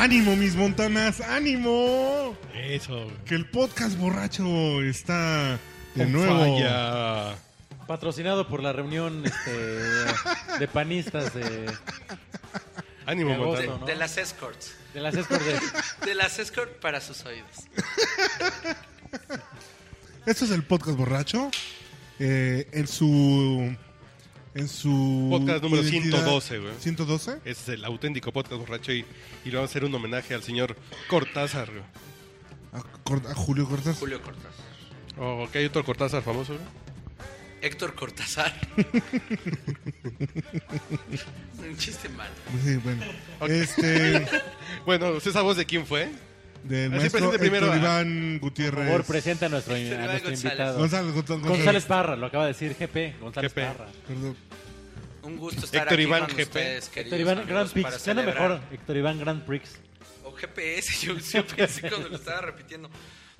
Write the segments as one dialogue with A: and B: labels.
A: ¡Ánimo, mis montanas! ¡Ánimo!
B: Eso.
A: Que el podcast borracho está de
B: On
A: nuevo.
B: fire.
C: Patrocinado por la reunión este, de panistas de,
B: Ánimo,
C: De agosto,
B: Montana.
C: ¿no?
D: De las escorts.
C: de las escorts de-
D: De las escorts para sus oídos.
A: Este es el podcast borracho. eh, en su. En su.
B: Podcast número
A: identidad-
B: 112, güey.
A: 112.
B: Ese es el auténtico podcast borracho y, y le vamos a hacer un homenaje al señor Cortázar. güey.
A: A, Cort- a Julio Cortázar.
D: Julio Cortázar.
B: Oh, ¿qué hay otro Cortázar famoso? güey?
D: Héctor Cortázar. Un chiste malo.
A: Sí, bueno. Este.
B: Bueno, ¿esa voz de quién fue?
A: Del maestro
B: primero
A: Héctor
B: a-
A: Iván
C: Por
A: Gutiérrez.
C: favor, presenta a nuestro, a nuestro invitado.
A: González, González,
C: González Parra, lo acaba de decir GP. González
B: GP.
C: Parra.
A: Perdón.
D: Un gusto estar
B: Héctor
D: aquí
B: Iván
D: con
B: GP.
D: ustedes, queridos
C: Héctor Iván Grand Prix. Suena mejor. Héctor Iván Grand Prix.
D: O GPS, yo, yo pensé cuando lo estaba repitiendo.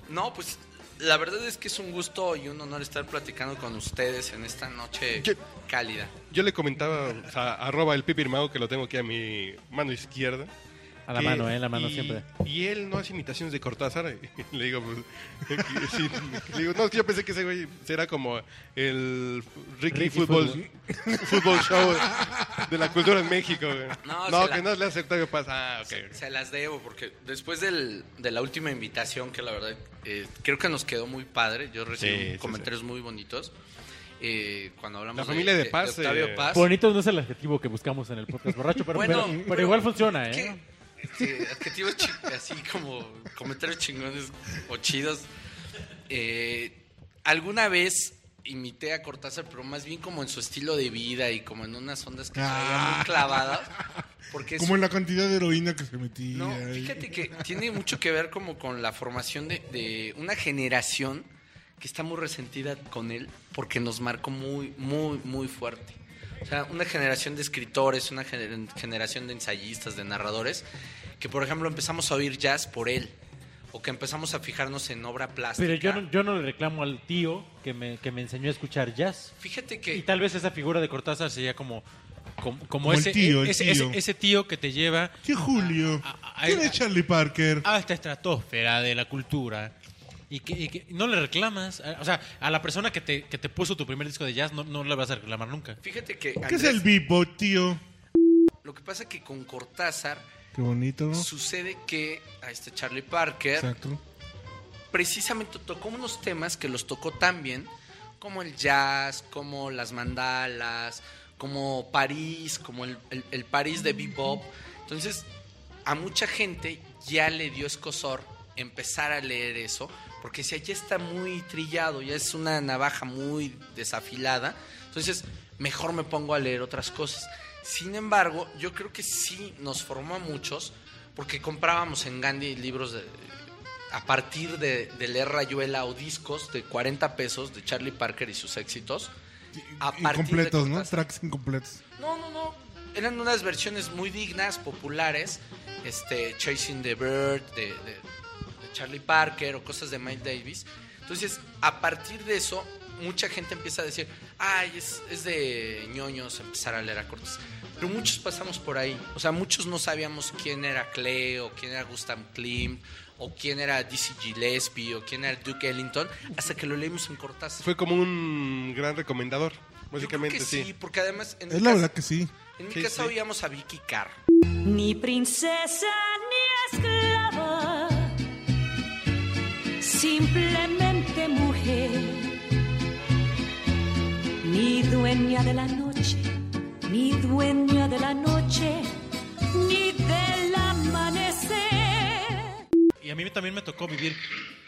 D: No, pues la verdad es que es un gusto y un honor estar platicando con ustedes en esta noche
B: ¿Qué?
D: cálida.
B: Yo le comentaba, o sea, arroba el pipirmao, que lo tengo aquí a mi mano izquierda.
C: A la mano, ¿eh? La mano
B: y-
C: siempre.
B: Y él no hace imitaciones de Cortázar. y le digo, pues, que sí, le digo, no, yo pensé que ese güey será como el Ricky,
C: Ricky
B: Fútbol, Fútbol Show de la cultura en México. güey.
D: No,
B: No, que
D: la-
B: no le hace Octavio Paz. Ah, ok.
D: Se las debo porque después del- de la última invitación, que la verdad eh, creo que nos quedó muy padre, yo recibí
B: Sí, sí,
D: comentarios muy bonitos. eh, cuando hablamos
B: La familia de Paz,
D: Octavio
B: eh,
D: Paz.
C: Bonito no es el adjetivo que buscamos en el podcast borracho, pero,
D: Bueno,
C: pero, pero
D: pero-
C: igual funciona, ¿eh?
D: ¿Qué? Este, adjetivos así como comentarios chingones o chidos. Eh, alguna vez imité a Cortázar, pero más bien como en su estilo de vida y como en unas ondas que traía muy clavadas. Porque
A: Como en la cantidad de heroína que se metía.
D: no, fíjate que tiene mucho que ver como con la formación de, de una generación que está muy resentida con él porque nos marcó muy, muy, muy fuerte. O sea, una generación de escritores, una gener- generación de ensayistas, de narradores, que por ejemplo empezamos a oír jazz por él, o que empezamos a fijarnos en obra plástica.
C: Pero yo no, yo no le reclamo al tío que me, que me enseñó a escuchar jazz.
D: Fíjate
C: Y
D: que
C: tal vez esa figura de Cortázar sería como, como, como
A: Como el
C: ese,
A: tío, el
C: ese,
A: tío.
C: ese- ese tío que te lleva
A: ¿Qué Julio?
C: a- a-
A: ¿Quién
C: a-
A: es Charlie Parker?
C: a esta estratosfera de la cultura. Y que, y que no le reclamas. O sea, a la persona que te, que te puso tu primer disco de jazz no, no le vas a reclamar nunca.
D: fíjate que
A: ¿Qué es el bebop, tío?
D: lo que pasa que con Cortázar
A: Qué bonito.
D: sucede que a este Charlie Parker
A: Exacto.
D: precisamente tocó unos temas que los tocó tan bien como el jazz, como las mandalas, como París, como el, el- el París de bebop. Entonces, a mucha gente ya le dio escosor empezar a leer eso, porque si ya está muy trillado, ya es una navaja muy desafilada, entonces mejor me pongo a leer otras cosas. Sin embargo, yo creo que sí nos formó a muchos, porque comprábamos en Gandhi libros de, a partir de, de leer Rayuela o discos de 40 pesos de Charlie Parker y sus éxitos. A
A: Incompletos, ¿no? Tracks incompletos.
D: No, no, no. Eran unas versiones muy dignas, populares. Este, Chasing the Bird de- de Charlie Parker o cosas de Miles Davis. Entonces, a partir de eso, mucha gente empieza a decir, ay, es, es de ñoños empezar a leer a Cortés. Pero muchos pasamos por ahí. O sea, muchos no sabíamos quién era Clay o quién era Gustav Klimt o quién era Dizzy Gillespie o quién era Duke Ellington hasta que lo leímos en Cortázar.
B: Fue como un gran recomendador,
D: Yo creo
B: básicamente,
D: que
B: sí.
D: sí, porque además en
A: Es la
D: casa-
A: verdad que sí.
D: en mi
B: Sí,
D: casa
B: sí.
D: oíamos a Vicky Carr.
E: Ni princesa ni esclava, simplemente mujer, ni dueña de la noche, ni dueña de la noche, ni del amanecer.
C: Y a mí también me tocó vivir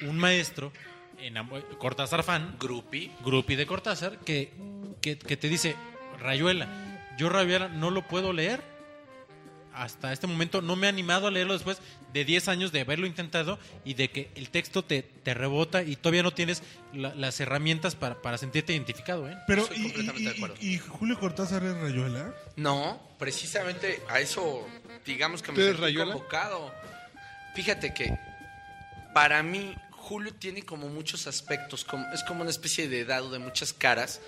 C: un maestro, enamo- Cortázar fan,
D: Groupie.
C: grupi de Cortázar, que, que, que te dice, Rayuela, yo Rayuela no lo puedo leer. Hasta este momento no me he animado a leerlo después de 10 años de haberlo intentado y de que el texto te, te rebota y todavía no tienes la- las herramientas para, para sentirte identificado. ¿eh?
A: Pero,
D: Estoy
A: y,
D: completamente
A: y-
D: de acuerdo.
A: y- y Julio Cortázar es Rayuela?
D: No, precisamente a eso, digamos que me
B: ¿Tú eres
D: sentí
B: Rayuela?
D: convocado. Fíjate que para mí Julio tiene como muchos aspectos, como, es como una especie de dado de muchas caras,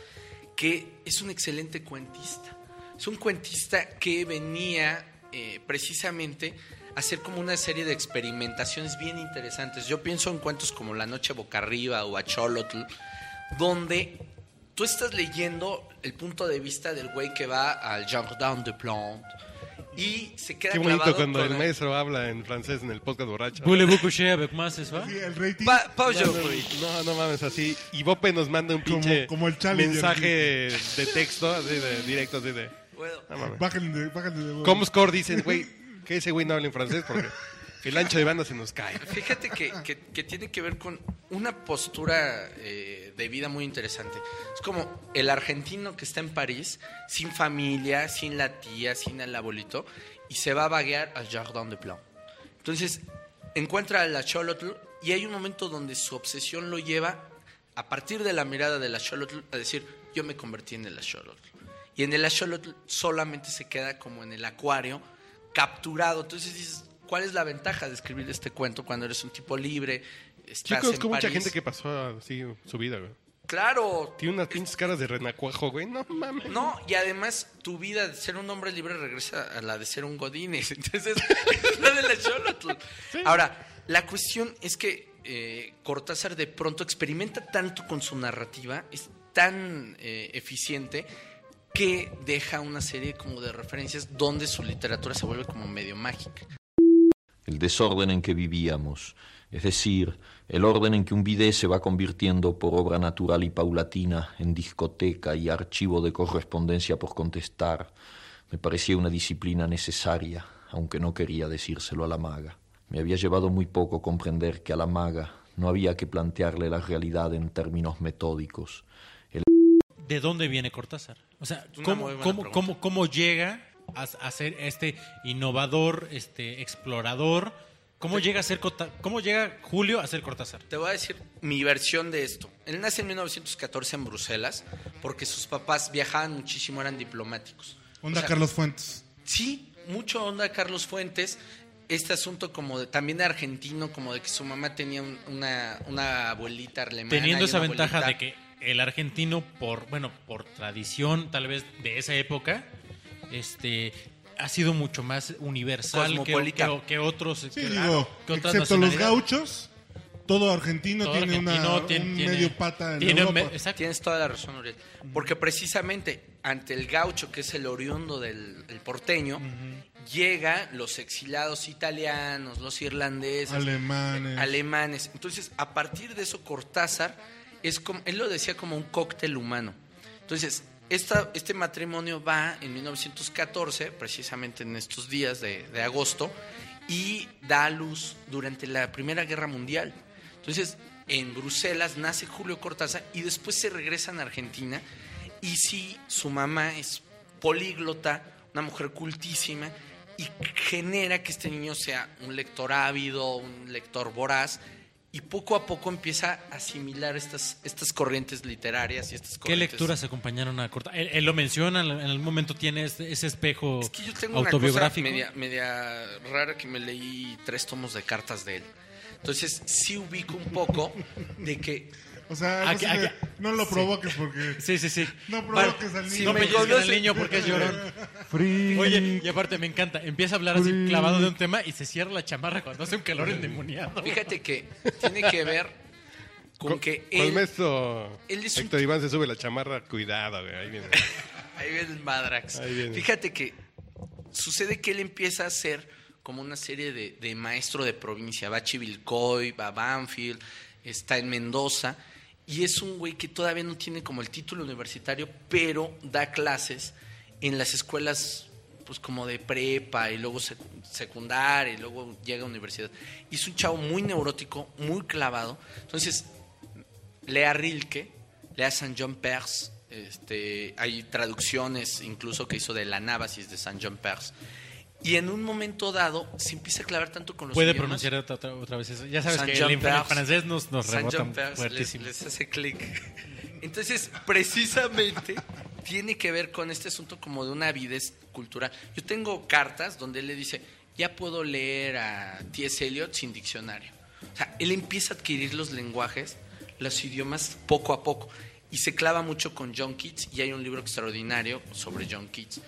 D: que es un excelente cuentista. Es un cuentista que venía eh, precisamente hacer como una serie de experimentaciones bien interesantes. Yo pienso en cuentos como La Noche Boca Arriba o Acholotl, donde tú estás leyendo el punto de vista del güey que va al Jardin de Plantes y se queda
B: Qué bonito
D: clavado
B: cuando
D: con
B: el maestro habla en francés en el podcast borracho.
C: Voulez-vous coucher avec moi ce soir?
A: Sí, el rating.
D: Pa- pa-
B: No, no,
D: güey.
B: no, no mames, así. Y Bope nos manda un pinche
A: como el Challenger.
B: mensaje de texto, así de directo, así de. Mames.
A: Bájenle, de- bájenle
B: Comscore dicen, güey, que ese güey no habla en francés porque el ancho de banda se nos cae.
D: Fíjate que, que- que tiene que ver con una postura eh, de vida muy interesante. Es como el argentino que está en París, sin familia, sin la tía, sin el abuelito, y se va a vaguear al Jardin de Plan. Entonces, encuentra a la Cholotl y hay un momento donde su obsesión lo lleva, a partir de la mirada de la Cholotl, a decir, yo me convertí en el Axolotl. Y en el Axolotl solamente se queda como en el acuario, capturado. Entonces dices, ¿cuál es la ventaja de escribir este cuento cuando eres un tipo libre? Estás
B: Chicos,
D: en
B: con mucha gente que pasó así su vida, güey.
D: Claro.
B: Tiene unas pinches caras de renacuajo, güey. No mames.
D: No, y además tu vida de ser un hombre libre regresa a la de ser un godines. Entonces, es la de la Xolotl. Ahora, la cuestión es que eh, Cortázar de pronto experimenta tanto con su narrativa, es tan eh, eficiente que deja una serie como de referencias donde su literatura se vuelve como medio mágica.
F: el desorden en que vivíamos, es decir, el orden en que un bidet se va convirtiendo por obra natural y paulatina en discoteca y archivo de correspondencia por contestar, me parecía una disciplina necesaria, aunque no quería decírselo a la maga. Me había llevado muy poco comprender que a la maga no había que plantearle la realidad en términos metódicos.
C: ¿De dónde viene Cortázar? O sea, ¿cómo, cómo, cómo, cómo llega a, a ser este innovador, este explorador? ¿Cómo llega a ser cómo llega Julio a ser Cortázar?
D: Te voy a decir mi versión de esto. Él nace en 1914 en Bruselas porque sus papás viajaban muchísimo, eran diplomáticos.
A: Onda
D: O sea,
A: Carlos Fuentes.
D: Sí, mucho onda Carlos Fuentes. Este asunto como de, también de argentino, como de que su mamá tenía un- una, una abuelita alemana.
C: Teniendo esa ventaja
D: abuelita-
C: de que el argentino, por, bueno, por tradición tal vez de esa época, este ha sido mucho más universal que,
D: Cosmopolita.
C: que- que otros.
A: Sí,
C: que-
A: digo,
C: que otras
A: excepto los gauchos, todo argentino
C: Todo
A: tiene
C: argentino
A: una,
C: tiene-
A: un
C: tiene-
A: medio pata en
C: tiene
A: Europa.
C: me- exacto.
D: Tienes toda la razón, Uriel. Porque precisamente ante el gaucho, que es el oriundo del el porteño, llega los exiliados italianos, los irlandeses,
A: Alemanes.
D: alemanes. Entonces, a partir de eso, Cortázar es como, él lo decía como un cóctel humano. Entonces, este matrimonio va en 1914, precisamente en estos días de, de agosto, y da a luz durante la Primera Guerra Mundial. Entonces, en Bruselas nace Julio Cortázar y después se regresan a Argentina. Y sí, su mamá es políglota, una mujer cultísima, y genera que este niño sea un lector ávido, un lector voraz, y poco a poco empieza a asimilar estas, estas corrientes literarias y estas
C: ¿Qué
D: corrientes...
C: lecturas acompañaron a Cortázar? Él, él lo menciona, en algún momento tiene este- ese espejo
D: Es que yo tengo una cosa media, media rara que me leí tres tomos de cartas de él. Entonces sí ubico un poco de que
A: O sea,
C: Aquí-
A: no, se le-
C: aquí-
A: no lo provoques porque...
C: Sí, sí, sí.
A: No provoques al
D: si
A: niño.
C: No
D: me
C: al niño porque es llorón. Oye, y aparte me encanta. Empieza a hablar así clavado de un tema y se cierra la chamarra cuando hace un calor endemoniado.
D: fíjate que tiene que ver con que
B: Con el
D: él...
B: maestro
D: él es un-
B: Héctor Iván se sube la chamarra. Cuidado, güey. Ahí viene.
D: Ahí viene el Madrax.
B: Ahí viene.
D: Fíjate que sucede que él empieza a ser como una serie de, de maestro de provincia. Va a Chivilcoy, va a Banfield, está en Mendoza. Y es un güey que todavía no tiene como el título universitario, pero da clases en las escuelas pues como de prepa y luego secu- secundaria y luego llega a universidad. Y es un chavo muy neurótico, muy clavado. Entonces, lea Rilke, lea San John Perse, este, hay traducciones incluso que hizo de la Nábasis de San John Perse. Y en un momento dado se empieza a clavar tanto con los
C: Puede
D: idiomas.
C: pronunciar otra, otra- otra vez eso. Ya sabes
D: San
C: que el, francés nos, nos rebota
D: les,
C: fuertísimo.
D: les hace clic. Entonces, precisamente tiene que ver con este asunto como de una avidez cultural. Yo tengo cartas donde él le dice, ya puedo leer a T.S. Eliot sin diccionario. O sea, él empieza a adquirir los lenguajes, los idiomas poco a poco. Y se clava mucho con John Keats y hay un libro extraordinario sobre John Keats.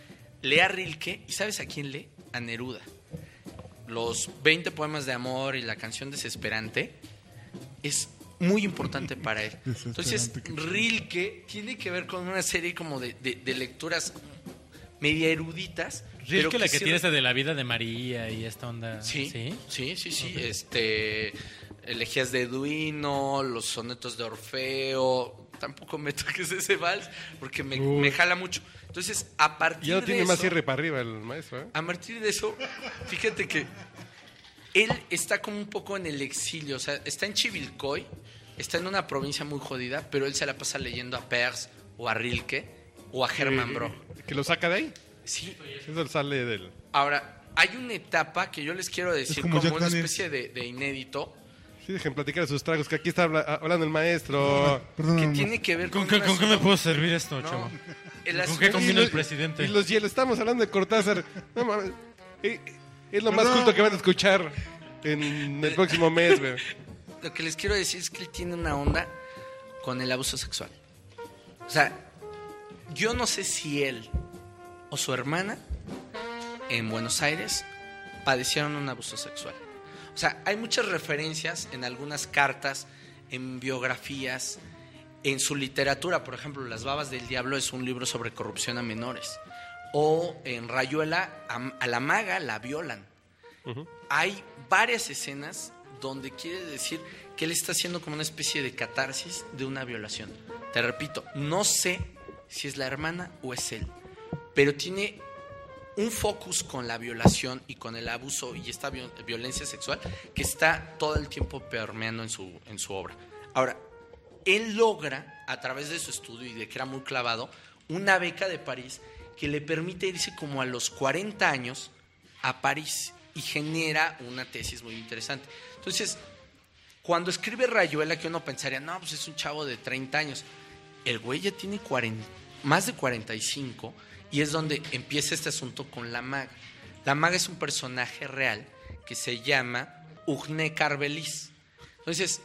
D: Lee a Rilke y ¿sabes a quién lee? A Neruda. los 20 poemas de amor y la canción Desesperante es muy importante para él. Entonces, Rilke tiene que ver con una serie como de, de- de lecturas media eruditas. pero
C: Rilke la que
D: sí
C: tiene esta de la vida de María y esta onda.
D: Sí,
C: ¿Sí?
D: sí, sí, sí. Este, elegías de Duino, los sonetos de Orfeo. Tampoco me toques ese vals porque me, me jala mucho. Entonces, a partir
B: Ya no
D: de
B: tiene
D: eso,
B: más cierre para arriba el maestro, ¿eh?
D: a partir de eso, fíjate que él está como un poco en el exilio. O sea, está en Chivilcoy, está en una provincia muy jodida, pero él se la pasa leyendo a Peirce o a Rilke o a Hermann Brock.
B: Que lo saca de ahí.
D: Sí,
B: Eso sale del...
D: Ahora, hay una etapa que yo les quiero decir
A: como
D: una especie de, de inédito
B: Sí, dejen platicar de sus tragos, que aquí está habla- hablando el maestro.
A: Perdón, no.
D: tiene que ver con,
C: ¿Con, qué, con qué me puedo servir esto,
D: No,
C: chavo?
D: el
C: ¿Con
D: asunto-
C: qué combina el presidente?
B: Y los hielos, estamos hablando de Cortázar. No mames. Eh, Es lo más
A: Perdón.
B: culto que van a escuchar en el próximo mes, güey.
D: Lo que les quiero decir es que él tiene una onda con el abuso sexual. O sea, yo no sé si él o su hermana en Buenos Aires padecieron un abuso sexual. O sea, hay muchas referencias en algunas cartas, en biografías, en su literatura. Por ejemplo, Las Babas del Diablo es un libro sobre corrupción a menores. O en Rayuela, a, a la maga la violan. Hay varias escenas donde quiere decir que él está haciendo como una especie de catarsis de una violación. Te repito, no sé si es la hermana o es él, pero tiene un focus con la violación y con el abuso y esta viol- violencia sexual que está todo el tiempo permeando en su, en su obra. Ahora, él logra, a través de su estudio y de que era muy clavado, una beca de París que le permite irse como a los 40 años a París y genera una tesis muy interesante. Entonces, cuando escribe Rayuela, que uno pensaría, no, pues es un chavo de 30 años, el güey ya tiene 40, más de 45 y es donde empieza este asunto con la maga. La maga es un personaje real que se llama Ugné Carvelis. Entonces,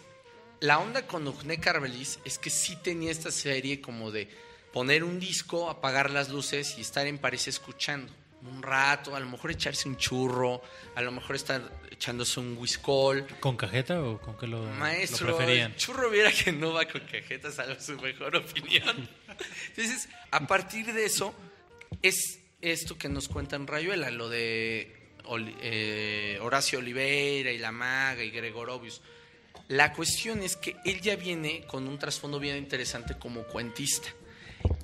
D: la onda con Ugné Carvelis es que sí tenía esta serie como de poner un disco, apagar las luces y estar en París escuchando un rato, a lo mejor echarse un churro, a lo mejor estar echándose un whiskol.
C: ¿Con cajeta o con qué lo, lo
D: Maestro,
C: preferían?
D: el churro viera que no va con cajetas a su mejor opinión. Entonces, a partir de eso, es esto que nos cuenta en Rayuela, lo de eh, Horacio Oliveira y la maga y Gregorovius. La cuestión es que él ya viene con un trasfondo bien interesante como cuentista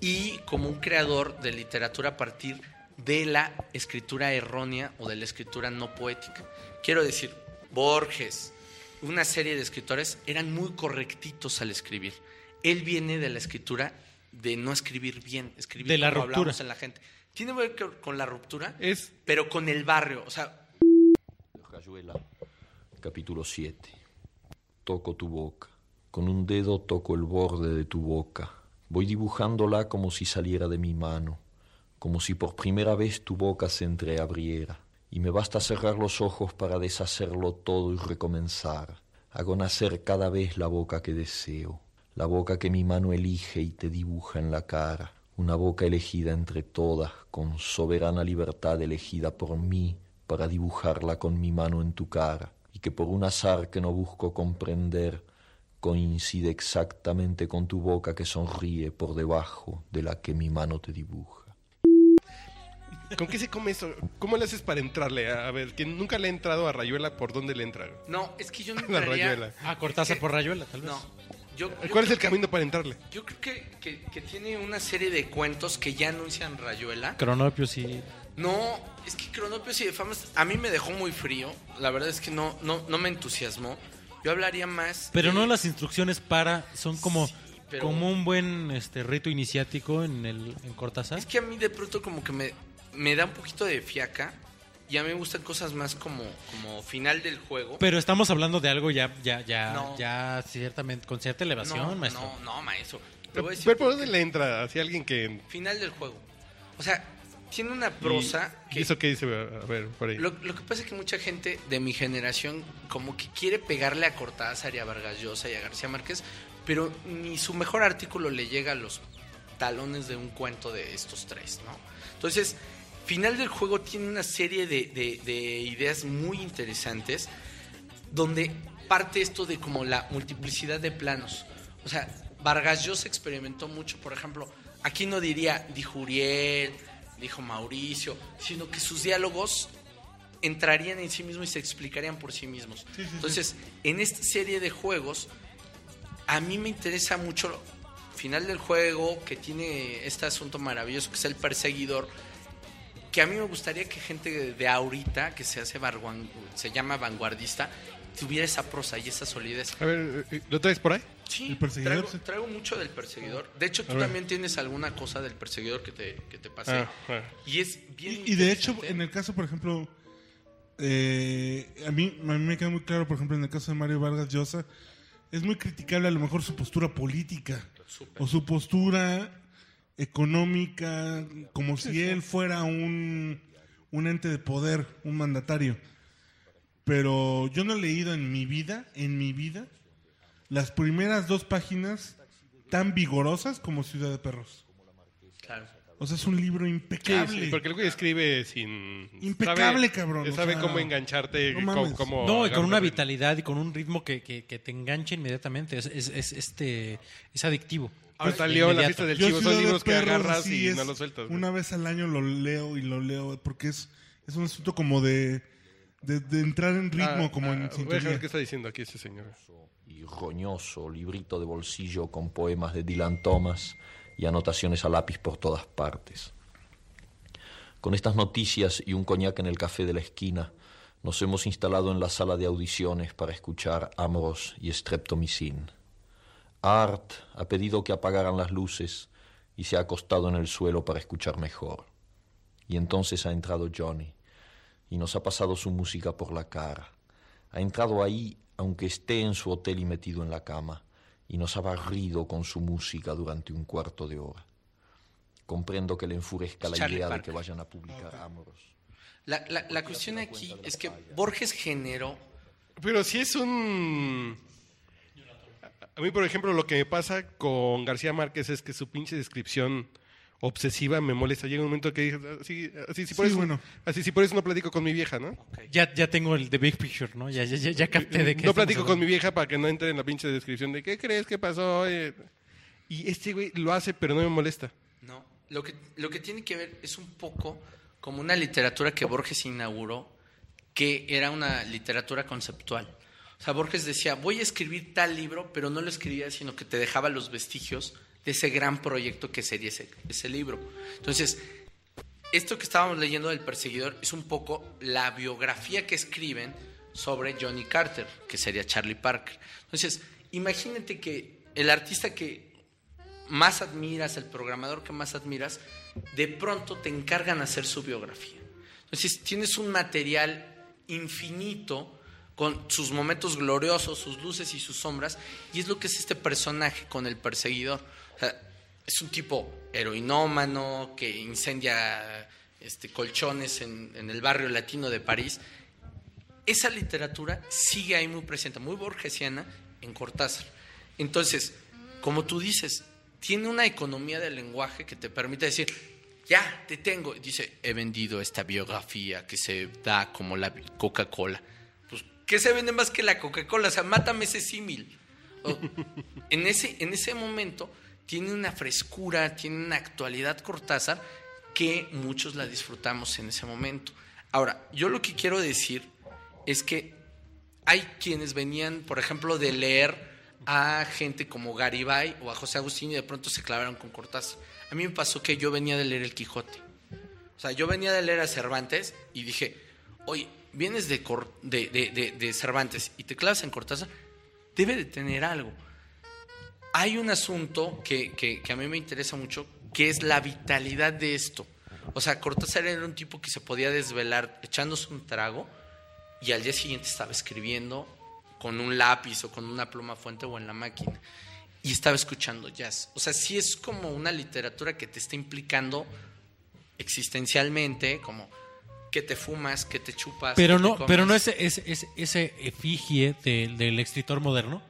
D: y como un creador de literatura a partir de la escritura errónea o de la escritura no poética. Quiero decir, Borges, una serie de escritores eran muy correctitos al escribir. Él viene de la escritura de no escribir bien, escribir
C: De la
D: como
C: ruptura.
D: hablamos en la gente. Tiene que ver co- con la ruptura,
B: Es
D: pero con el barrio. O sea,
F: Rayuela, capítulo 7. Toco tu boca. Con un dedo toco el borde de tu boca. Voy dibujándola como si saliera de mi mano, como si por primera vez tu boca se entreabriera. Y me basta cerrar los ojos para deshacerlo todo y recomenzar. Hago nacer cada vez la boca que deseo, la boca que mi mano elige y te dibuja en la cara, una boca elegida entre todas, con soberana libertad elegida por mí para dibujarla con mi mano en tu cara, y que por un azar que no busco comprender, coincide exactamente con tu boca que sonríe por debajo de la que mi mano te dibuja.
B: ¿Con qué se come eso? ¿Cómo le haces para entrarle? A, a ver, que nunca le ha entrado a Rayuela, ¿por dónde le entra?
D: no, es que yo no
B: La
D: entraría-
B: Rayuela.
C: Ah, Cortázar
D: Es que-
C: por Rayuela, tal vez.
D: No, yo, yo
B: ¿Cuál es
D: creo
B: el camino para entrarle?
D: Yo creo que, que- que tiene una serie de cuentos que ya anuncian Rayuela.
C: Cronopio sí.
D: No, es que Cronopios y de Famas a mí me dejó muy frío. La verdad es que no, no, no me entusiasmó. Yo hablaría más.
C: Pero
D: de-
C: no las instrucciones para, son como,
D: Sí, pero-
C: como un buen este rito iniciático en el en Cortázar.
D: Es que a mí de pronto como que me, me da un poquito de fiaca. Y a mí me gustan cosas más como, como final del juego.
C: Pero estamos hablando de algo ya, ya, ya,
D: No.
C: ya ciertamente, con cierta elevación,
D: no,
C: maestro.
D: no, no, maestro. Te voy a decir
B: ¿Pero por
D: por
B: dónde le entra? Hacia alguien que...
D: Final del juego. O sea, tiene una prosa
B: ¿Y
D: que...
B: eso qué dice? A ver, por ahí.
D: Lo, lo que pasa es que mucha gente de mi generación como que quiere pegarle a Cortázar y a Vargas Llosa y a García Márquez, pero ni su mejor artículo le llega a los talones de un cuento de estos tres, ¿no? Entonces, final del juego tiene una serie de, de- de ideas muy interesantes donde parte esto de como la multiplicidad de planos. O sea, Vargas Llosa experimentó mucho, por ejemplo, aquí no diría dijo Uriel, dijo Mauricio, sino que sus diálogos entrarían en sí mismos y se explicarían por sí mismos. Entonces, en esta serie de juegos, a mí me interesa mucho final del juego que tiene este asunto maravilloso que es el perseguidor que a mí me gustaría que gente de, ahorita que se hace barguan- se llama vanguardista tuviera esa prosa y esa solidez
B: A ver, eh, ¿lo traes por ahí?
D: sí
A: ¿El perseguidor?
D: traigo,
A: Sí.
D: traigo mucho del perseguidor de hecho tú también tienes alguna cosa del perseguidor que te, que te pasé
B: Ah, ah.
D: y es bien
A: Y, y de hecho, en el caso, por ejemplo, eh, a, mí, a mí me queda muy claro, por ejemplo, en el caso de Mario Vargas Llosa, es muy criticable a lo mejor su postura política o su postura económica, como si él fuera un, un ente de poder, un mandatario. Pero yo no he leído en mi vida, en mi vida, las primeras dos páginas tan vigorosas como Ciudad de Perros.
D: Claro.
A: O sea, es un libro impecable.
B: sí, porque el güey escribe sin...
A: Impecable,
B: sabe-
A: cabrón, o
B: Sabe
A: sea,
B: cómo engancharte,
A: no
B: cómo,
A: mames.
B: cómo
C: No, y con una vitalidad y con un ritmo que, que- que te engancha inmediatamente. Es, es, es, este, es adictivo.
B: Ahorita
C: Es
B: León, la fiesta del chivo, son
A: de
B: libros que
A: Perros,
B: agarras
A: sí,
B: y
A: es-
B: no los sueltas. güey.
A: Una vez al año lo leo y lo leo porque es, es un asunto como de, de, de entrar en ritmo,
B: Ah,
A: como
B: ah,
A: en
B: voy a ver qué está diciendo aquí ese señor.
F: y roñoso librito de bolsillo con poemas de Dylan Thomas y anotaciones a lápiz por todas partes. Con estas noticias y un coñac en el café de la esquina, nos hemos instalado en la sala de audiciones para escuchar Amros y Streptomycin. Art ha pedido que apagaran las luces y se ha acostado en el suelo para escuchar mejor. Y entonces ha entrado Johnny y nos ha pasado su música por la cara. Ha entrado ahí aunque esté en su hotel y metido en la cama, y nos ha barrido con su música durante un cuarto de hora. Comprendo que le enfurezca la
D: Charlie
F: idea de que vayan a publicar Amoros.
D: La, la, la cuestión aquí es que Borges generó
B: Pero si es un... A mí, por ejemplo, lo que me pasa con García Márquez es que su pinche descripción obsesiva me molesta. Llega un momento que dije, así, así, si por
A: Sí,
B: eso,
A: bueno.
B: así, si por eso no platico con mi vieja, ¿no?
C: Ya, ya tengo el The Big Picture, ¿no? Ya, ya, ya, ya capté de qué
B: No platico con mi vieja para que no entre en la pinche descripción de ¿qué crees que pasó? Eh, Y este güey lo hace, pero no me molesta.
D: No, lo que, lo que tiene que ver es un poco como una literatura que Borges inauguró, que era una literatura conceptual. O sea, Borges decía, voy a escribir tal libro, pero no lo escribía, sino que te dejaba los vestigios de ese gran proyecto que sería ese, ese libro. Entonces, esto que estábamos leyendo del perseguidor es un poco la biografía que escriben sobre Johnny Carter, que sería Charlie Parker. Entonces, imagínate que el artista que más admiras, el programador que más admiras, de pronto te encargan hacer su biografía. Entonces tienes un material infinito con sus momentos gloriosos, sus luces y sus sombras, y es lo que es este personaje con el perseguidor. Es un tipo heroinómano que incendia este, colchones en, en el barrio latino de París. Esa literatura sigue ahí muy presente, muy borgesiana en Cortázar. Entonces, como tú dices, tiene una economía del lenguaje que te permite decir, ya, te tengo. Dice, he vendido esta biografía que se da como la Coca-Cola. ¿Qué se vende más que la Coca-Cola? O sea, mátame ese símil. En, ese, en ese momento tiene una frescura, tiene una actualidad Cortázar que muchos la disfrutamos en ese momento. Ahora, yo lo que quiero decir es que hay quienes venían, por ejemplo, de leer a gente como Garibay o a José Agustín y de pronto se clavaron con Cortázar. A mí me pasó que yo venía de leer El Quijote. O sea, yo venía de leer a Cervantes y dije, oye, vienes de, de- de- de Cervantes y te clavas en Cortázar, debe de tener algo. Hay un asunto que, que- que a mí me interesa mucho, que es la vitalidad de esto. O sea, Cortázar era un tipo que se podía desvelar echándose un trago y al día siguiente estaba escribiendo con un lápiz o con una pluma fuente o en la máquina y estaba escuchando jazz. O sea, sí es como una literatura que te está implicando existencialmente, como que te fumas, que te chupas.
C: Pero no, pero no ese, ese, ese, ese efigie del- del escritor moderno.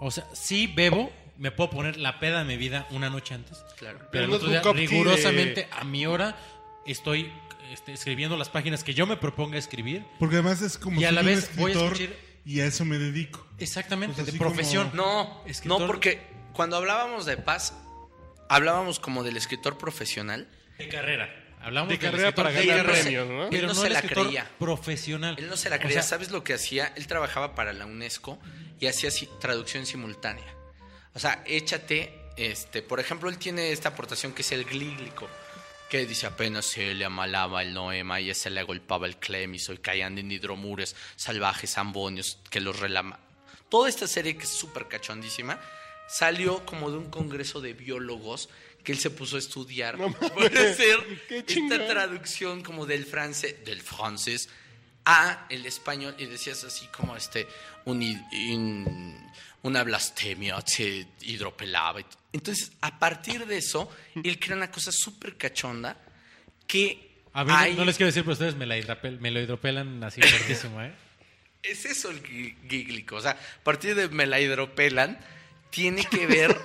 C: O sea, sí bebo, me puedo poner la peda de mi vida una noche antes.
D: Claro.
C: Pero
B: Pero
C: el
B: no
C: día, rigurosamente
B: de-
C: a mi hora estoy este, escribiendo las páginas que yo me proponga escribir.
A: Porque además es como
C: Y a la vez voy a
A: escritor
C: escuchar-
A: y a eso me dedico.
C: Exactamente,
A: Pues
C: de profesión.
A: como-
D: No,
C: Escritor-
D: no, porque cuando hablábamos de paz, hablábamos como del escritor profesional.
C: De carrera. Hablamos
B: De carrera para ganar premios, ¿no?
C: Pero
D: Él no
C: no,
D: se
C: el
D: la creía.
C: profesional.
D: Él no se la
C: O
D: creía.
C: sea,
D: ¿Sabes lo que hacía? Él trabajaba para la UNESCO y hacía traducción simultánea. O sea, échate, este, por ejemplo, él tiene esta aportación que es el glíglico, que dice apenas se le amalaba el noema y se le agolpaba el clemiso y caían en hidromures salvajes ambonios que los relama. Toda esta serie que es súper cachondísima salió como de un congreso de biólogos que él se puso a estudiar. Para hacer esta traducción como del francés, del francés a el español y decías así como este un hi- un- una blasfemia se hidropelaba entonces a partir de eso él crea una cosa súper cachonda que
C: A mí no-
D: hay-
C: no les quiero decir, pero ustedes me, la hidropel- me lo hidropelan así fuertísimo, ¿eh?
D: es eso el gíglico o sea a partir de me la hidropelan tiene que ver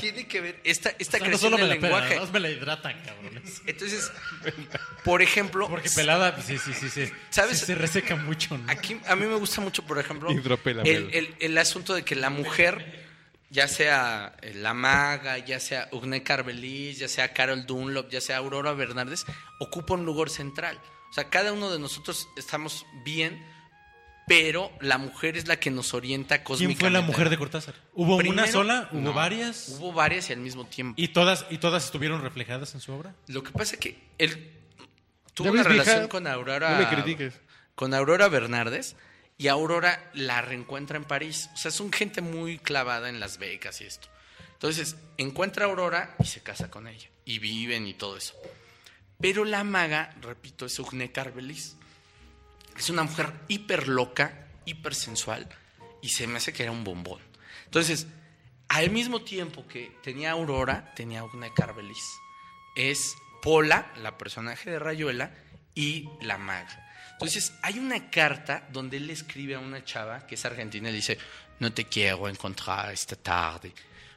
D: tiene que ver esta esta
C: O sea, no
D: creación
C: solo me
D: del
C: la
D: lenguaje
C: además me la hidratan, cabrones.
D: entonces por ejemplo
C: Porque pelada, sí, sí, sí, sí.
D: ¿Sabes?
C: Sí se reseca mucho, ¿no?
D: Aquí a mí me gusta mucho, por ejemplo, el, el, el asunto de que la mujer, ya sea eh, la maga, ya sea Ugne Carvelis, ya sea Carol Dunlop, ya sea Aurora Bernardes, ocupa un lugar central. O sea, cada uno de nosotros estamos bien, pero la mujer es la que nos orienta
C: ¿Quién
D: cosmicamente.
C: fue la mujer de Cortázar? ¿Hubo una sola? ¿Hubo
D: No,
C: varias?
D: Hubo varias y al mismo tiempo.
C: ¿Y todas, ¿Y todas estuvieron reflejadas en su obra?
D: Lo que pasa es que él tuvo
B: ¿Ya
D: una relación con Aurora.
B: No me critiques.
D: Con Aurora Bernardes y Aurora la reencuentra en París. O sea, son gente muy clavada en las becas y esto. Entonces, encuentra a Aurora y se casa con ella. Y viven y todo eso. Pero la maga, repito, es Ugne Carvelis. Es una mujer hiper loca, hiper sensual. Y se me hace que era un bombón. Entonces, al mismo tiempo que tenía Aurora, tenía Ugne Carvelis. Es Pola, la personaje de Rayuela, y la maga. Entonces, hay una carta donde él le escribe a una chava que es argentina y dice: No te quiero encontrar esta tarde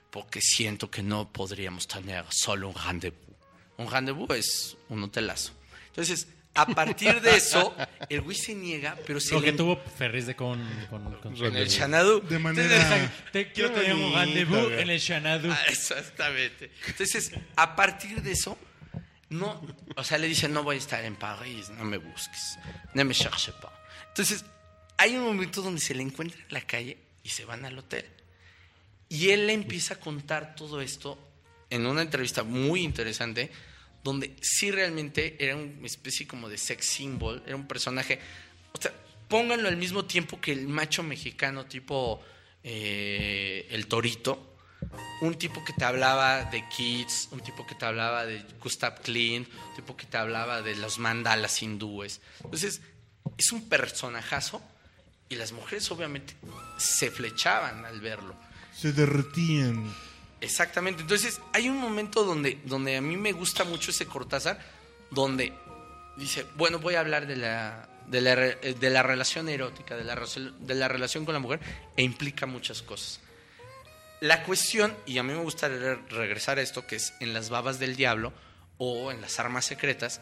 D: porque siento que no podríamos tener solo un rendezvous. Un rendezvous es un hotelazo. Entonces, a partir de eso, el güey se niega, pero se
C: Lo
D: le
C: que tuvo Ferris de con, con, con su-
D: en el Xanadu.
A: De manera...
C: Te quiero tener un rendezvous en el Xanadu.
D: Ah, Exactamente. Entonces, a partir de eso, no, o sea, le dice, no voy a estar en París, no me busques, no me cherches pas. Entonces, hay un momento donde se le encuentra en la calle y se van al hotel. Y él le empieza a contar todo esto en una entrevista muy interesante, donde sí realmente era una especie como de sex symbol, era un personaje, o sea, pónganlo al mismo tiempo que el macho mexicano tipo eh, el torito, un tipo que te hablaba de Kids, un tipo que te hablaba de Gustav Klimt, un tipo que te hablaba de los mandalas hindúes. Entonces, es un personajazo y las mujeres obviamente se flechaban al verlo.
A: Se derretían.
D: Exactamente. Entonces, hay un momento donde, donde a mí me gusta mucho ese Cortázar, donde dice, bueno, voy a hablar de la, de la, relación erótica, de la, de la relación con la mujer, e implica muchas cosas. La cuestión, y a mí me gusta re- regresar a esto, que es en las babas del diablo o en las armas secretas,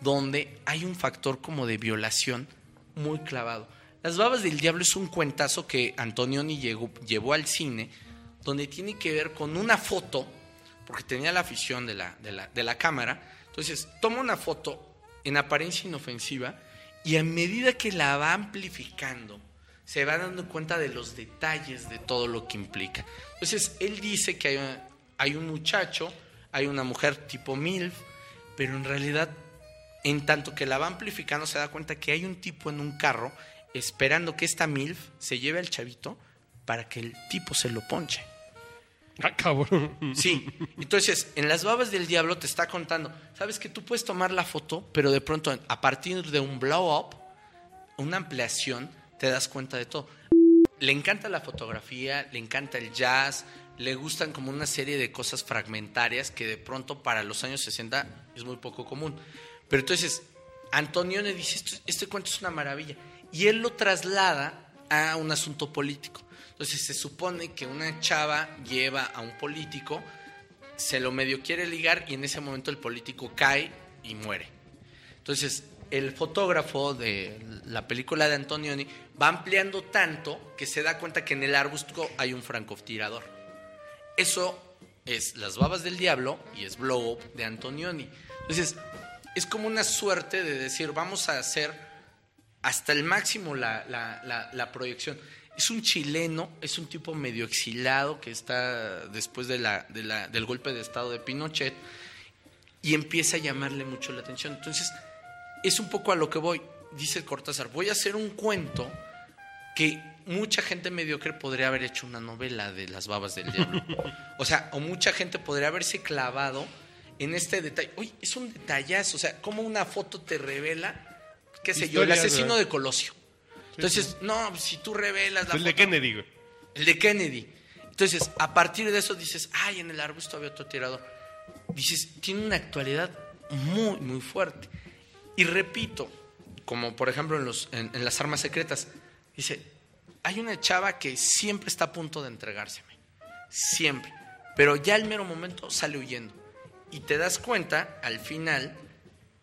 D: donde hay un factor como de violación muy clavado. Las babas del diablo es un cuentazo que Antonioni llegó- llevó al cine, donde tiene que ver con una foto, porque tenía la afición de la, de la, cámara, entonces toma una foto en apariencia inofensiva y a medida que la va amplificando, se va dando cuenta de los detalles de todo lo que implica. Entonces, él dice que hay, hay un muchacho, hay una mujer tipo MILF, pero en realidad, en tanto que la va amplificando, se da cuenta que hay un tipo en un carro esperando que esta MILF se lleve al chavito para que el tipo se lo ponche.
B: Ah.
D: Sí, entonces en las babas del diablo te está contando, sabes que tú puedes tomar la foto, pero de pronto a partir de un blow up, una ampliación, te das cuenta de todo. Le encanta la fotografía, le encanta el jazz, le gustan como una serie de cosas fragmentarias que de pronto para los años 60 es muy poco común. Pero entonces Antonio le dice, "Esto- este cuento es una maravilla, y él lo traslada a un asunto político. Entonces se supone que una chava lleva a un político, se lo medio quiere ligar y en ese momento el político cae y muere. Entonces, el fotógrafo de la película de Antonioni va ampliando tanto que se da cuenta que en el arbusto hay un francotirador. Eso es Las babas del diablo y es Blow Up de Antonioni. Entonces, es como una suerte de decir, vamos a hacer hasta el máximo la, la- proyección. Es un chileno, es un tipo medio exilado que está después de la- de la- del golpe de Estado de Pinochet y empieza a llamarle mucho la atención. Entonces, es un poco a lo que voy. Dice Cortázar, voy a hacer un cuento que mucha gente mediocre podría haber hecho una novela de las babas del diablo. O sea, o mucha gente podría haberse clavado en este detalle. Uy, es un detallazo. O sea, como una foto te revela, qué sé yo, el asesino
B: ¿verdad?
D: de Colosio. Entonces, no, si tú revelas la
B: El de Kennedy, güey.
D: el de Kennedy. Entonces, a partir de eso dices, ay, en el arbusto había otro tirador. Dices, tiene una actualidad muy, muy fuerte. Y repito, como por ejemplo en, los, en, en las armas secretas, dice, hay una chava que siempre está a punto de entregárseme. Siempre. Pero ya al mero momento sale huyendo. Y te das cuenta, al final,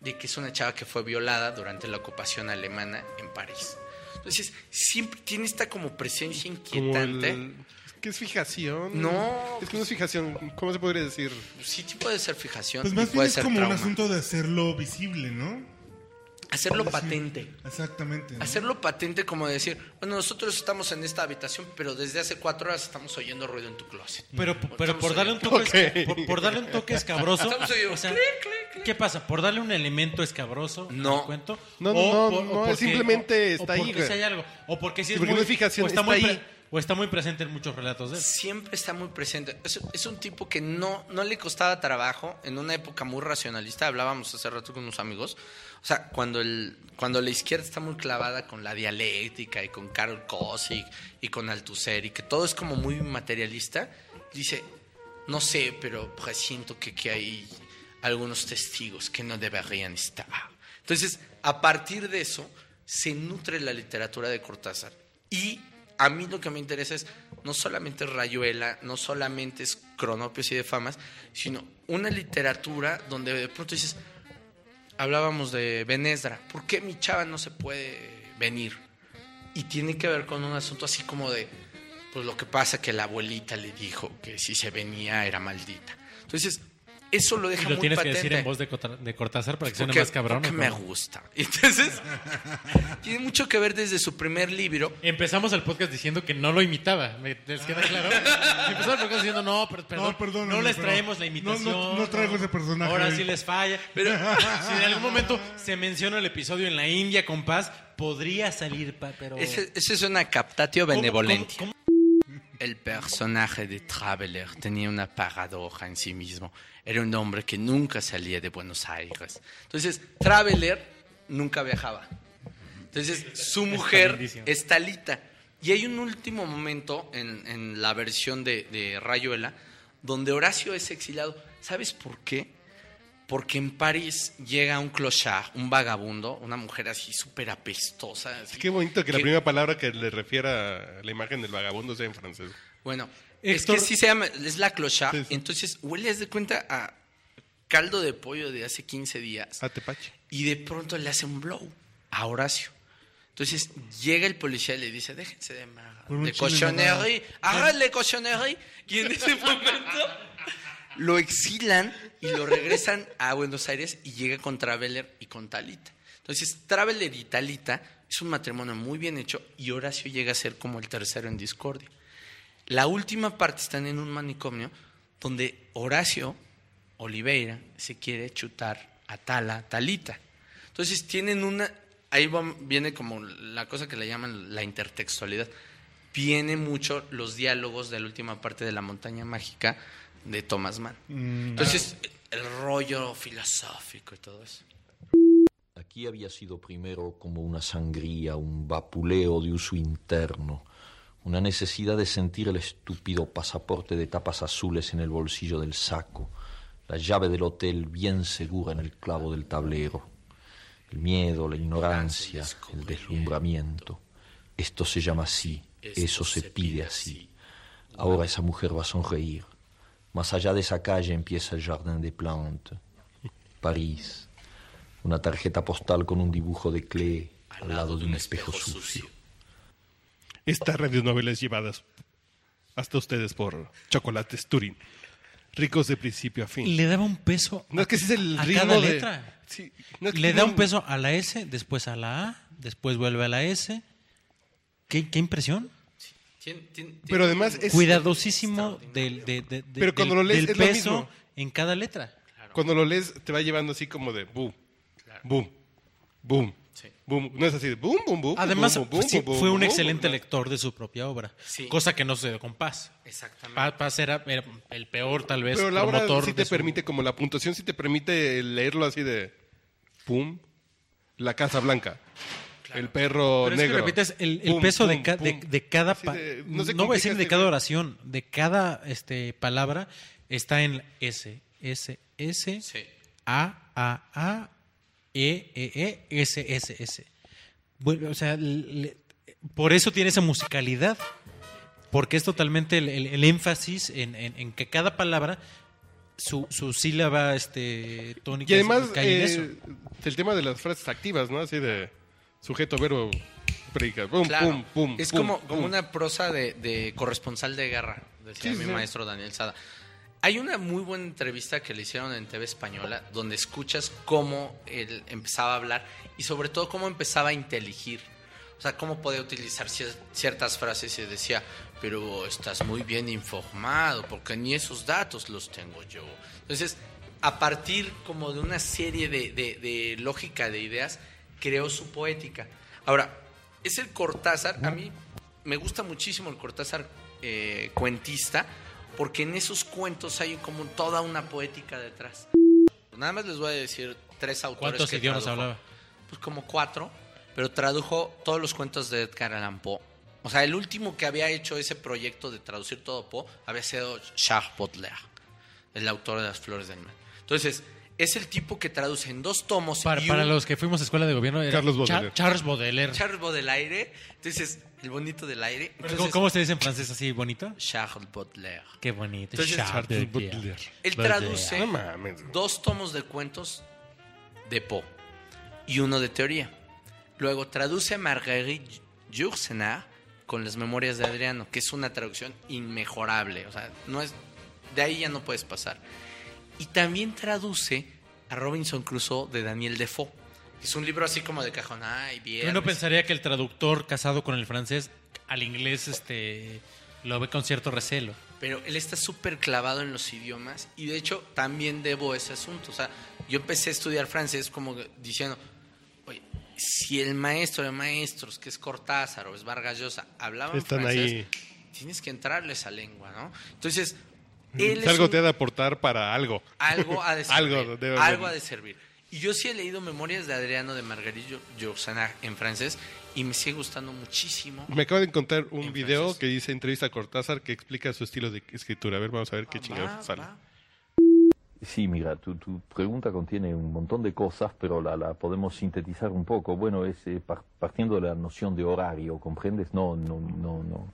D: de que es una chava que fue violada durante la ocupación alemana en París. Entonces, siempre tiene esta como presencia
B: Como
D: inquietante.
B: el... ¿Qué es fijación?
D: No.
B: Es que no es fijación. ¿Cómo se podría decir?
D: Sí, sí puede ser fijación.
A: Pues más bien es como un asunto de hacerlo visible, ¿no?
D: Hacerlo patente.
A: Exactamente. ¿no?
D: Hacerlo patente como decir, bueno, nosotros estamos en esta habitación, pero desde hace cuatro horas estamos oyendo ruido en tu closet.
C: Pero, pero por darle un toque, por, por darle un toque escabroso,
D: Estamos oyendo
C: o sea,
D: clic.
C: ¿Qué pasa? ¿Por darle un elemento escabroso
D: No.
C: al cuento?
B: No, no, no, no,
C: porque-
B: simplemente
C: o-
B: está
C: o
B: ahí,
C: porque
B: güey.
C: sí hay algo, o porque Sí, es
B: porque
C: muy,
B: no es
C: o está,
B: está
C: muy
B: ahí.
C: o está muy presente en muchos relatos de él.
D: Siempre está muy presente. Es, es un tipo que no, no le costaba trabajo. En una época muy racionalista, hablábamos hace rato con unos amigos. O sea, cuando, el, cuando la izquierda está muy clavada con la dialéctica y con Karol Kosik y con Althusser y que todo es como muy materialista, dice, no sé, pero siento que, que hay algunos testigos que no deberían estar. Entonces, a partir de eso, se nutre la literatura de Cortázar. Y a mí lo que me interesa es no solamente Rayuela, no solamente es Cronopios y de Famas, sino una literatura donde de pronto dices, hablábamos de Benesdra, ¿por qué mi chava no se puede venir? Y tiene que ver con un asunto así como de, pues lo que pasa que la abuelita le dijo que si se venía era maldita. Entonces, eso lo deja
C: Y lo
D: muy
C: tienes
D: patente.
C: que decir en voz de, Cortázar para que suene
D: Porque-
C: más cabrón.
D: porque
C: ¿o
D: me gusta. Entonces, tiene mucho que ver desde su primer libro.
C: Empezamos el podcast diciendo que no lo imitaba. ¿Me- ¿Les queda claro? Empezamos el podcast diciendo, no, per- perdón,
A: No, perdóname,
C: no les
A: pero
C: traemos la
A: no- no-
C: imitación.
A: no traigo ese personaje
C: Ahora
A: ahí.
C: sí les falla. Pero si en algún momento se menciona el episodio en la India con paz, podría salir, pa- pero...
D: Ese, ese es una captatio
C: ¿Cómo-
D: benevolentia.
C: cómo-
D: El personaje de Traveler tenía una paradoja en sí mismo. Era un hombre que nunca salía de Buenos Aires. Entonces, Traveler nunca viajaba. Entonces, su mujer es Talita. Y hay un último momento en, en la versión de, de Rayuela donde Horacio es exilado. ¿Sabes por qué? Porque en París llega un clochard, un vagabundo, una mujer así súper apestosa. así,
B: Qué bonito que la primera palabra que le refiera a la imagen del vagabundo sea en francés.
D: Bueno,
C: Héctor-
D: es que sí se llama, es la clochard.
B: Sí, sí.
D: Entonces huele, de cuenta, a caldo de pollo de hace 15 días.
B: A Tepache.
D: Y de pronto le hace un blow a Horacio. Entonces llega el policía y le dice, déjense de, de cochonería, háganle cochonería. Y en ese momento lo exilan y lo regresan a Buenos Aires y llega con Traveler y con Talita. Entonces, Traveler y Talita es un matrimonio muy bien hecho y Horacio llega a ser como el tercero en discordia. La última parte están en un manicomio donde Horacio Oliveira se quiere chutar a Tala, Talita. Entonces tienen una, ahí viene como la cosa que le llaman la intertextualidad. Viene mucho los diálogos de la última parte de la montaña mágica de Thomas Mann. Entonces, el rollo filosófico y todo eso.
F: Aquí había sido primero como una sangría, un vapuleo de uso interno, una necesidad de sentir el estúpido pasaporte de tapas azules en el bolsillo del saco, la llave del hotel bien segura en el clavo del tablero, el miedo, la ignorancia, el deslumbramiento. Esto se llama así, eso se pide así. Ahora esa mujer va a sonreír. Más allá de esa calle empieza el Jardin des Plantes. París. una tarjeta postal con un dibujo de Klee al lado de un espejo sucio.
B: Esta radionovela es llevada hasta ustedes por Chocolates Turín. Ricos de principio a fin.
C: Le daba un peso
B: No es que ese es el
C: a
B: ritmo
C: cada
B: de-
C: letra.
B: Sí, no es que
C: Le da un peso a la S, después a la A, después vuelve a la S. ¿Qué, qué impresión?
D: Tien- tien-
B: Pero además es-
C: Cuidadosísimo del, de- de- de-
B: Pero cuando
C: del-
B: lo lees
C: del
B: es lo
C: peso
B: mismo.
C: en cada letra.
B: Cuando lo lees te va llevando así como de boom, boom, boom,
D: Sí.
B: boom. No es así de boom, boom, boom.
C: Además,
B: boom, boom,
C: pues sí,
B: boom,
C: fue un
B: boom,
C: excelente
B: boom.
C: lector de su propia obra.
D: Sí.
C: Cosa que no se dio con Paz.
D: Exactamente.
C: Pa- Paz era, era el peor, tal vez,
B: Pero la obra sí te
C: su-
B: permite, como la puntuación sí te permite leerlo así de pum, la Casa Blanca, el perro
C: Pero es que
B: negro.
C: repites el, el
B: pum,
C: peso de, ca- de, cada...
B: De-
C: no, voy a decir de cada oración, de cada este, palabra está en S, S, S,
D: Sí.
C: A, A, A, E, E, E, S, S, S. Bueno, o sea, le- por eso tiene esa musicalidad, porque es totalmente el, el- el énfasis en, en- en que cada palabra, su, su sílaba este, tónica
B: Y además,
C: cae en eso.
B: eh, el tema de las frases activas, ¿no? Así de sujeto, verbo, predica, pum,
D: Claro.
B: pum, pum.
D: es
B: pum,
D: como,
B: pum.
D: como una prosa de, de corresponsal de guerra, decía
B: Sí,
D: mi
B: sí.
D: maestro Daniel Sada. Hay una muy buena entrevista que le hicieron en TV Española donde escuchas cómo él empezaba a hablar y sobre todo cómo empezaba a inteligir. O sea, cómo podía utilizar cier- ciertas frases y decía, pero estás muy bien informado porque ni esos datos los tengo yo. Entonces, a partir como de una serie de, de- de lógica de ideas, creó su poética. Ahora, es el Cortázar, a mí me gusta muchísimo el Cortázar eh, cuentista, porque en esos cuentos hay como toda una poética detrás. Nada más les voy a decir tres autores.
C: ¿Cuántos
D: que
C: idiomas
D: tradujo.
C: hablaba?
D: Pues como cuatro, pero tradujo todos los cuentos de Edgar Allan Poe. O sea, el último que había hecho ese proyecto de traducir todo Poe había sido Charles Baudelaire, el autor de Las Flores del Mal. Entonces, es el tipo que traduce en dos tomos.
C: Para,
D: y
C: para
D: un-
C: los que fuimos a escuela de gobierno, era
B: Carlos Baudelaire.
C: Charles Baudelaire.
D: Charles Baudelaire. Entonces, el bonito del aire. Entonces,
C: ¿Cómo, cómo se dice en francés así bonito?
D: Charles Baudelaire.
C: Qué bonito.
D: Entonces,
C: Charles
B: Baudelaire.
C: Baudelaire.
D: Él
C: Baudelaire.
D: traduce
B: mames.
D: dos tomos de cuentos de Poe y uno de teoría. Luego traduce a Marguerite Yourcenar con las memorias de Adriano, que es una traducción inmejorable. O sea, no es, de ahí ya no puedes pasar. Y también traduce a Robinson Crusoe de Daniel Defoe. Es un libro así como de cajón. Ay, bien.
C: Uno pensaría que el traductor casado con el francés al inglés este lo ve con cierto recelo.
D: Pero él está súper clavado en los idiomas y de hecho también debo ese asunto. O sea, yo empecé a estudiar francés como diciendo, oye, si el maestro de maestros, que es Cortázar o es Vargas Llosa, hablaban
B: Están
D: francés,
B: ahí.
D: tienes que entrarle esa lengua, ¿no? Entonces, él es
B: algo
D: un-
B: te ha de aportar para algo.
D: algo ha de servir.
B: Algo debe
D: algo ha de servir. Y yo sí he leído Memorias de Adriano de Margarito Yourcenar en francés y me sigue gustando muchísimo.
B: Me acabo de encontrar un
D: En
B: video
D: francés.
B: que dice entrevista a Cortázar que explica su estilo de escritura. A ver, vamos a ver qué
D: Va,
B: chingados sale.
D: va.
F: Sí, mira, tu, tu pregunta contiene un montón de cosas, pero la, la podemos sintetizar un poco. Bueno, es eh, par- partiendo de la noción de horario, ¿comprendes? No, no, no, no.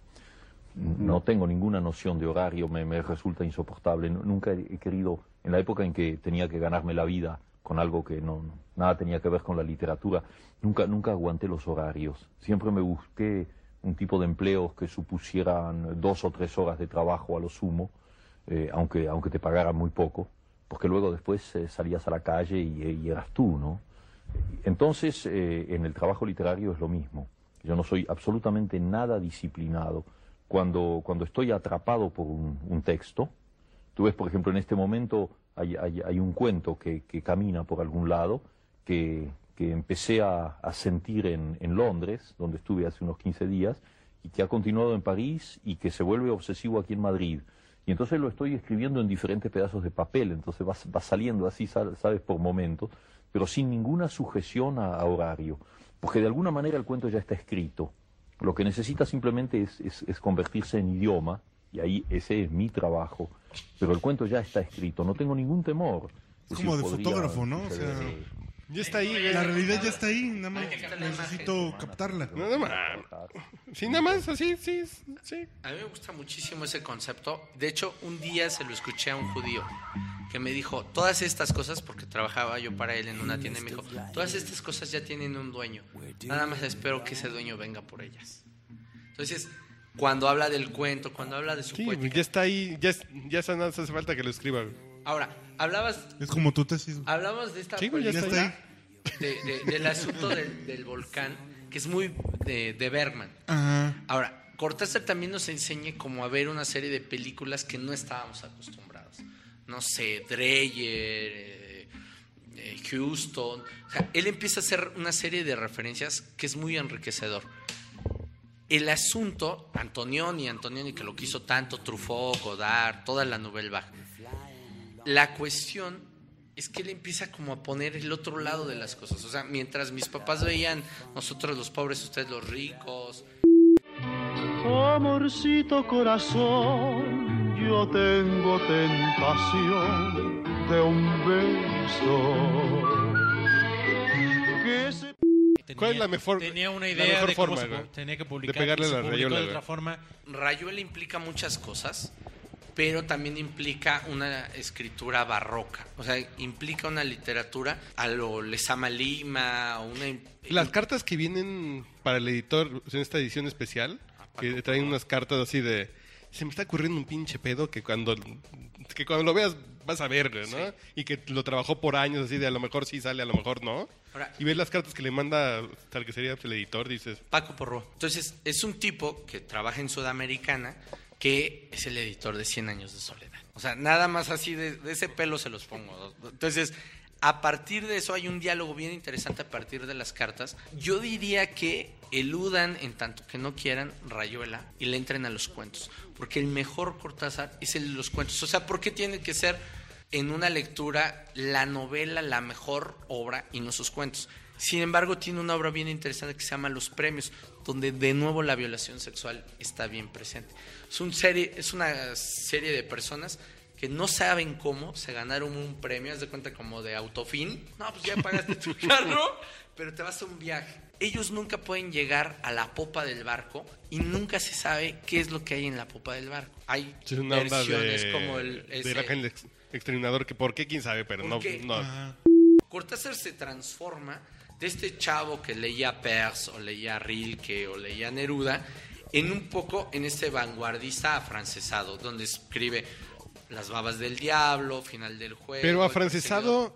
F: No tengo ninguna noción de horario, me, resulta insoportable. Nu- Nunca he querido, en la época en que tenía que ganarme la vida con algo que no, nada tenía que ver con la literatura, nunca, nunca aguanté los horarios. Siempre me busqué un tipo de empleos que supusieran dos o tres horas de trabajo a lo sumo, eh, aunque, aunque te pagaran muy poco, porque luego después eh, salías a la calle y, y eras tú, ¿no? Entonces, eh, en el trabajo literario es lo mismo. Yo no soy absolutamente nada disciplinado. Cuando, cuando estoy atrapado por un, texto, tú ves, por ejemplo, en este momento hay, hay- un cuento que, que camina por algún lado, que, que empecé a, sentir en, Londres, donde estuve hace unos 15 días, y que ha continuado en París y que se vuelve obsesivo aquí en Madrid. Y entonces lo estoy escribiendo en diferentes pedazos de papel, entonces va, va saliendo así, sabes, por momentos, pero sin ninguna sujeción a horario, porque de alguna manera el cuento ya está escrito. Lo que necesita simplemente es, es- es convertirse en idioma, y ahí ese es mi trabajo, pero el cuento ya está escrito, no tengo ningún temor.
A: Es como de
F: podría
A: fotógrafo, ¿no? O sea,
B: Ya está ahí.
A: La realidad ya está ahí, nada más necesito captarla.
B: No mames. Sí, nada más, así, sí, sí.
D: A mí me gusta muchísimo ese concepto. De hecho, un día se lo escuché a un judío que me dijo, todas estas cosas, porque trabajaba yo para él en una tienda, y me dijo, todas estas cosas ya tienen un dueño. Nada más espero que ese dueño venga por ellas. Entonces, cuando habla del cuento, cuando habla de su
B: Sí,
D: poética-
B: ya está ahí, ya, ya está, hace falta que lo escriba.
D: Ahora, hablabas,
A: Es como tu tesis.
D: hablabas de esta
B: Sí, ya
A: está ahí.
D: de- de- del asunto del, del volcán, que es muy de, de Bergman.
A: Ajá.
D: Ahora, Cortázar también nos enseña como a ver una serie de películas que no estábamos acostumbrados. No sé, Dreyer, eh, eh, Houston. Él empieza a hacer una serie de referencias que es muy enriquecedor. El asunto, Antonioni, Antonioni que lo quiso tanto, Truffaut, Godard, toda la Nouvelle. La cuestión es que él empieza como a poner el otro lado de las cosas. O sea, mientras mis papás veían nosotros los pobres, ustedes los ricos,
G: Amorcito corazón, yo tengo tentación de un beso. Que se
C: Tenía-
B: ¿Cuál es la mejor-
C: Tenía una idea de cómo
B: forma,
C: se tenía que publicar.
B: De pegarle la rayola,
C: de otra forma.
D: Rayuela implica muchas cosas, pero también implica una escritura barroca. O sea, implica una literatura a lo Lezama Lima, o una...
B: Las cartas que vienen para el editor en esta edición especial, que traen unas cartas así de... Se me está ocurriendo un pinche pedo que cuando, que cuando lo veas vas a ver, ¿no?
D: Sí.
B: Y que lo trabajó por años así de a lo mejor sí sale, a lo mejor no.
D: Ahora-
B: y ves las cartas que le manda tal que sería el editor, dices...
D: Paco Porro. Entonces, es un tipo que trabaja en Sudamericana, que es el editor de 100 años de soledad. O sea, nada más así de, de ese pelo se los pongo. Entonces, a partir de eso hay un diálogo bien interesante a partir de las cartas. Yo diría que eludan en tanto que no quieran Rayuela y le entren a los cuentos. Porque el mejor Cortázar es el de los cuentos. O sea, ¿por qué tiene que ser en una lectura la novela la mejor obra y no sus cuentos? Sin embargo, tiene una obra bien interesante que se llama Los Premios, donde de nuevo la violación sexual está bien presente. Es, un serie, es una serie de personas que no saben cómo se ganaron un premio, haz de cuenta como de autofin. No, pues ya pagaste tu carro, pero te vas a un viaje. Ellos nunca pueden llegar a la popa del barco y nunca se sabe qué es lo que hay en la popa del barco. Hay
B: Es una onda
D: versiones
B: de,
D: como el...
B: de
D: ese-
B: el ángel ex- exterminador, que por qué, quién sabe, pero
D: ¿Por
B: no...
D: qué?
B: no.
A: Ajá.
D: Cortázar se transforma de este chavo que leía Peirce o leía Rilke o leía Neruda en un poco en este vanguardista afrancesado, donde escribe Las babas del diablo, Final del juego.
B: Pero afrancesado...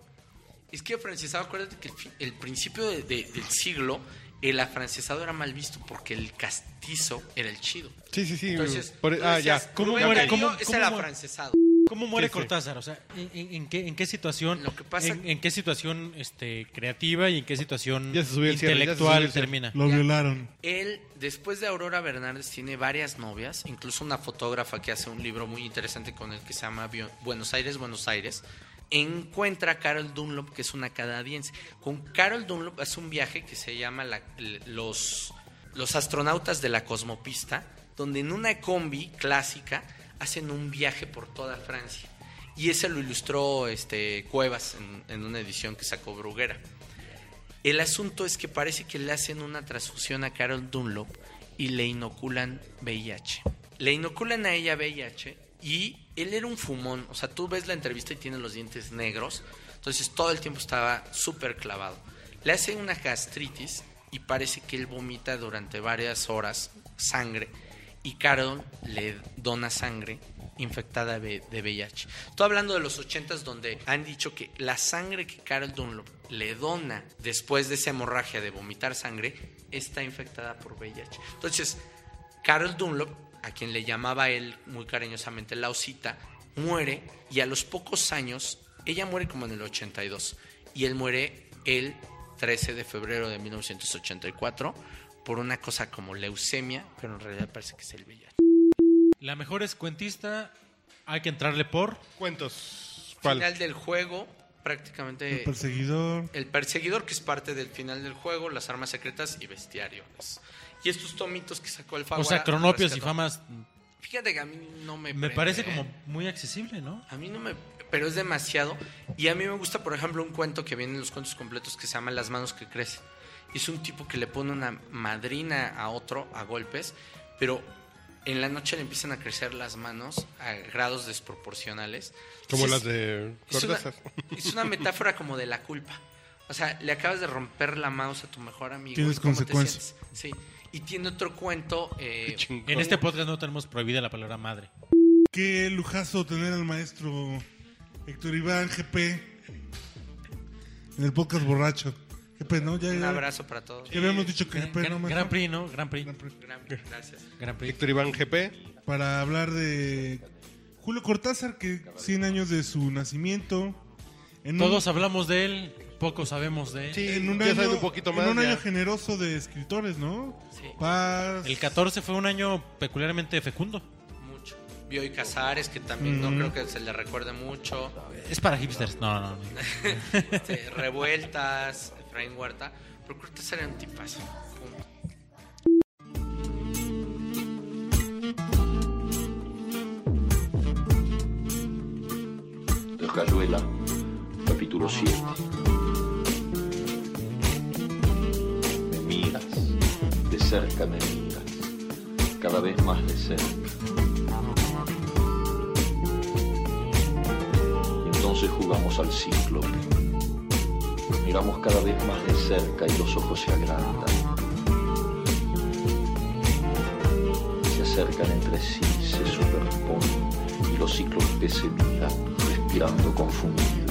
D: es que afrancesado, acuérdate que el, el principio de- de- del siglo, el afrancesado era mal visto porque el castizo era el chido.
B: Sí, sí, sí.
D: Entonces,
B: por- ah,
D: decías,
B: ya.
C: ¿Cómo
D: Rubén? Darío
C: ¿Cómo-
D: es
C: cómo
D: el afrancesado.
C: ¿Cómo muere. Cortázar? O sea, ¿en, qué, en qué situación,
D: Lo que pasa-
C: en, en qué situación este, creativa y en qué situación
B: Ya se subió el cierre, ya se
C: intelectual
B: cierre.
C: termina?
A: Lo
D: Ya.
A: violaron.
D: Él, después de Aurora Bernárdez, tiene varias novias, incluso una fotógrafa que hace un libro muy interesante con el que se llama Bio- Buenos Aires, Buenos Aires. Encuentra a Carol Dunlop, que es una canadiense. Con Carol Dunlop hace un viaje que se llama la- los, los astronautas de la cosmopista, donde en una combi clásica hacen un viaje por toda Francia. Y ese lo ilustró este, Cuevas en, una edición que sacó Bruguera. El asunto es que parece que le hacen una transfusión a Carol Dunlop y le inoculan VIH. Le inoculan a ella VIH y él era un fumón. O sea, tú ves la entrevista y tiene los dientes negros. Entonces todo el tiempo estaba súper clavado. Le hace una gastritis y parece que él vomita durante varias horas sangre. Y Carol le dona sangre infectada de VIH. Estoy hablando de los ochentas donde han dicho que la sangre que Carol Dunlop le dona después de esa hemorragia de vomitar sangre está infectada por VIH. Entonces, Carol Dunlop, a quien le llamaba él muy cariñosamente la osita, muere y a los pocos años, ella muere como en el 82 y él muere el 13 de febrero de 1984 por una cosa como leucemia, pero en realidad parece que es el VIH.
C: La mejor es cuentista, hay que entrarle por...
B: Cuentos. ¿Cuál?
D: Final del juego, prácticamente
A: El perseguidor.
D: El perseguidor, que es parte del final del juego, las armas secretas y bestiarios. Y estos tomitos que sacó el
C: O
D: Faguara
C: sea, cronopios y famas
D: Fíjate que a mí no me
C: me
D: prende,
C: parece
D: ¿eh?
C: como muy accesible, ¿no?
D: A mí no me... Pero es demasiado. Y a mí me gusta, por ejemplo, un cuento que viene en los cuentos completos que se llama Las manos que crecen. Es un tipo que le pone una madrina a otro a golpes, pero en la noche le empiezan a crecer las manos a grados desproporcionales.
B: Como
D: Entonces,
B: las de
D: es una, es una metáfora como de la culpa. O sea, le acabas de romper la mouse a tu mejor amigo.
A: Tienes
D: ¿y cómo te
A: consecuencias.
D: Sí. Y tiene otro cuento. eh.
C: En este podcast no tenemos prohibida la palabra madre.
A: Qué lujazo tener al maestro Héctor Iván GP en el podcast borracho. GP, ¿no? Ya,
D: un
A: ya,
D: abrazo para todos.
A: ya habíamos dicho que GP,
C: Gran. Gran Prix, ¿no? Gran Prix.
A: Gran Prix.
D: Gran- Gracias.
C: Gran Prix.
B: Héctor Iván GP.
A: Para hablar de Julio Cortázar, que 100 años de su nacimiento. En
C: Todos hablamos de él, pocos sabemos de él.
B: Sí,
A: en un
B: ya
A: año,
B: saben un poquito más.
A: En un
B: ya.
A: año generoso de escritores, ¿no?
D: Sí.
A: Paz.
C: El 14 fue un año peculiarmente fecundo.
D: Mucho. Bioy Casares, que también no creo que se le recuerde mucho.
C: Es para hipsters. No, no, no.
D: Este, Revueltas, Efraín Huerta. Era un tipazo. Punto.
F: de capítulo 7. Me miras, de cerca me miras, cada vez más de cerca. Y entonces jugamos al cíclope. Miramos cada vez más de cerca y los ojos se agrandan. Se acercan entre sí, se superponen y los cíclopes se miran, respirando confundidos.